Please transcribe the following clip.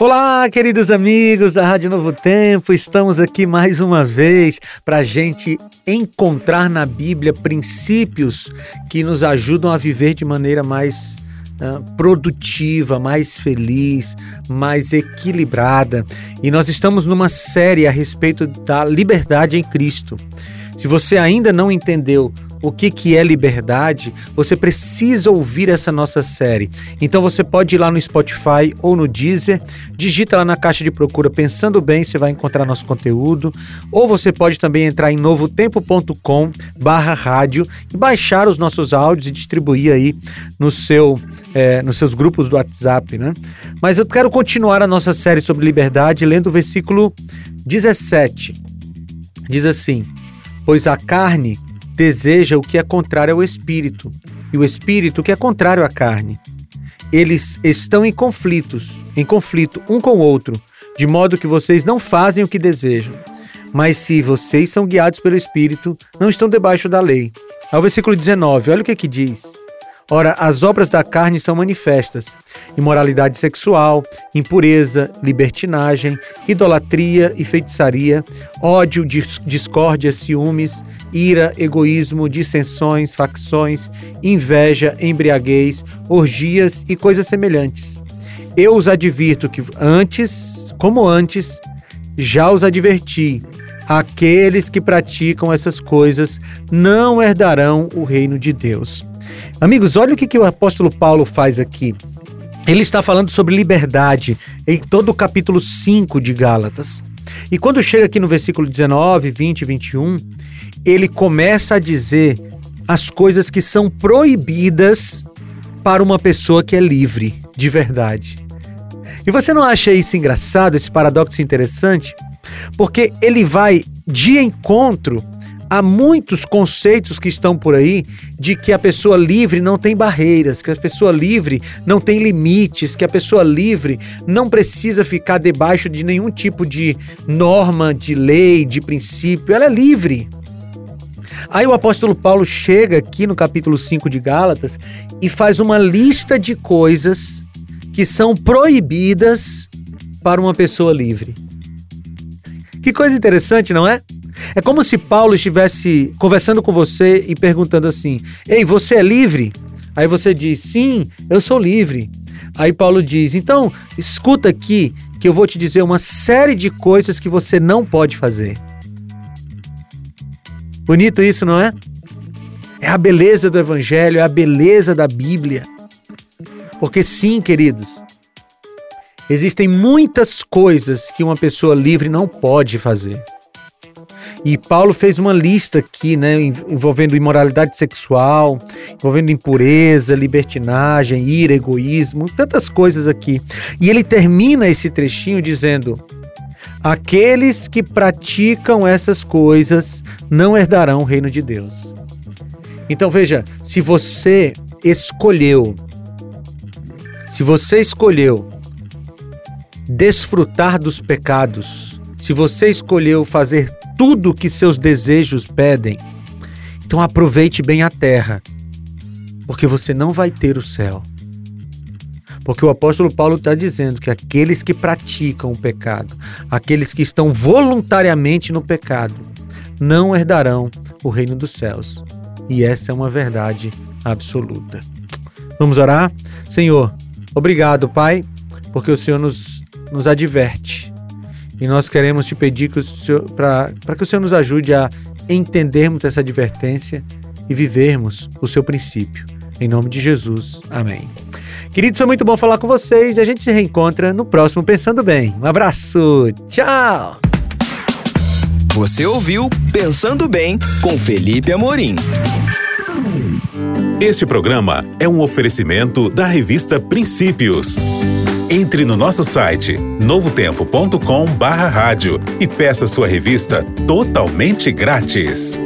Olá, queridos amigos da Rádio Novo Tempo, estamos aqui mais uma vez para a gente encontrar na Bíblia princípios que nos ajudam a viver de maneira mais uh, produtiva, mais feliz, mais equilibrada. E nós estamos numa série a respeito da liberdade em Cristo. Se você ainda não entendeu o que, que é liberdade, você precisa ouvir essa nossa série. Então você pode ir lá no Spotify ou no Deezer, digita lá na caixa de procura Pensando Bem, você vai encontrar nosso conteúdo. Ou você pode também entrar em novotempo.com barra rádio e baixar os nossos áudios e distribuir aí no seu, é, nos seus grupos do WhatsApp, né? Mas eu quero continuar a nossa série sobre liberdade lendo o versículo 17. Diz assim: Pois a carne deseja o que é contrário ao espírito, e o espírito o que é contrário à carne. Eles estão em conflitos, em conflito um com o outro, de modo que vocês não fazem o que desejam. Mas se vocês são guiados pelo espírito, não estão debaixo da lei. Ao versículo 19, olha o que aqui diz. Ora, as obras da carne são manifestas: imoralidade sexual, impureza, libertinagem, idolatria e feitiçaria, ódio, discórdia, ciúmes, ira, egoísmo, dissensões, facções, inveja, embriaguez, orgias e coisas semelhantes. Eu os advirto que antes, como antes, já os adverti. Aqueles que praticam essas coisas não herdarão o reino de Deus. Amigos, olha o que, que o apóstolo Paulo faz aqui. Ele está falando sobre liberdade em todo o capítulo 5 de Gálatas. E quando chega aqui no versículo 19, 20 e 21, ele começa a dizer as coisas que são proibidas para uma pessoa que é livre, de verdade. E você não acha isso engraçado, esse paradoxo interessante? Porque ele vai de encontro há muitos conceitos que estão por aí de que a pessoa livre não tem barreiras, que a pessoa livre não tem limites, que a pessoa livre não precisa ficar debaixo de nenhum tipo de norma, de lei, de princípio. Ela é livre. Aí o apóstolo Paulo chega aqui no capítulo 5 de Gálatas e faz uma lista de coisas que são proibidas para uma pessoa livre. Que coisa interessante, não é? É como se Paulo estivesse conversando com você e perguntando assim: Ei, você é livre? Aí você diz: Sim, eu sou livre. Aí Paulo diz: Então, escuta aqui que eu vou te dizer uma série de coisas que você não pode fazer. Bonito isso, não é? É a beleza do Evangelho, é a beleza da Bíblia. Porque sim, queridos, existem muitas coisas que uma pessoa livre não pode fazer. E Paulo fez uma lista aqui, né, envolvendo imoralidade sexual, envolvendo impureza, libertinagem, ira, egoísmo, tantas coisas aqui. E ele termina esse trechinho dizendo: Aqueles que praticam essas coisas não herdarão o reino de Deus. Então veja, se você escolheu, se você escolheu desfrutar dos pecados, se você escolheu fazer tudo que seus desejos pedem. Então aproveite bem a terra, porque você não vai ter o céu. Porque o apóstolo Paulo está dizendo que aqueles que praticam o pecado, aqueles que estão voluntariamente no pecado, não herdarão o reino dos céus. E essa é uma verdade absoluta. Vamos orar? Senhor, obrigado, Pai, porque o Senhor nos, nos adverte e nós queremos te pedir para que o Senhor nos ajude a entendermos essa advertência e vivermos o seu princípio. Em nome de Jesus. Amém. Queridos, foi muito bom falar com vocês e a gente se reencontra no próximo Pensando Bem. Um abraço. Tchau. Você ouviu Pensando Bem com Felipe Amorim. Este programa é um oferecimento da revista Princípios. Entre no nosso site novotempo.com/rádio e peça sua revista totalmente grátis.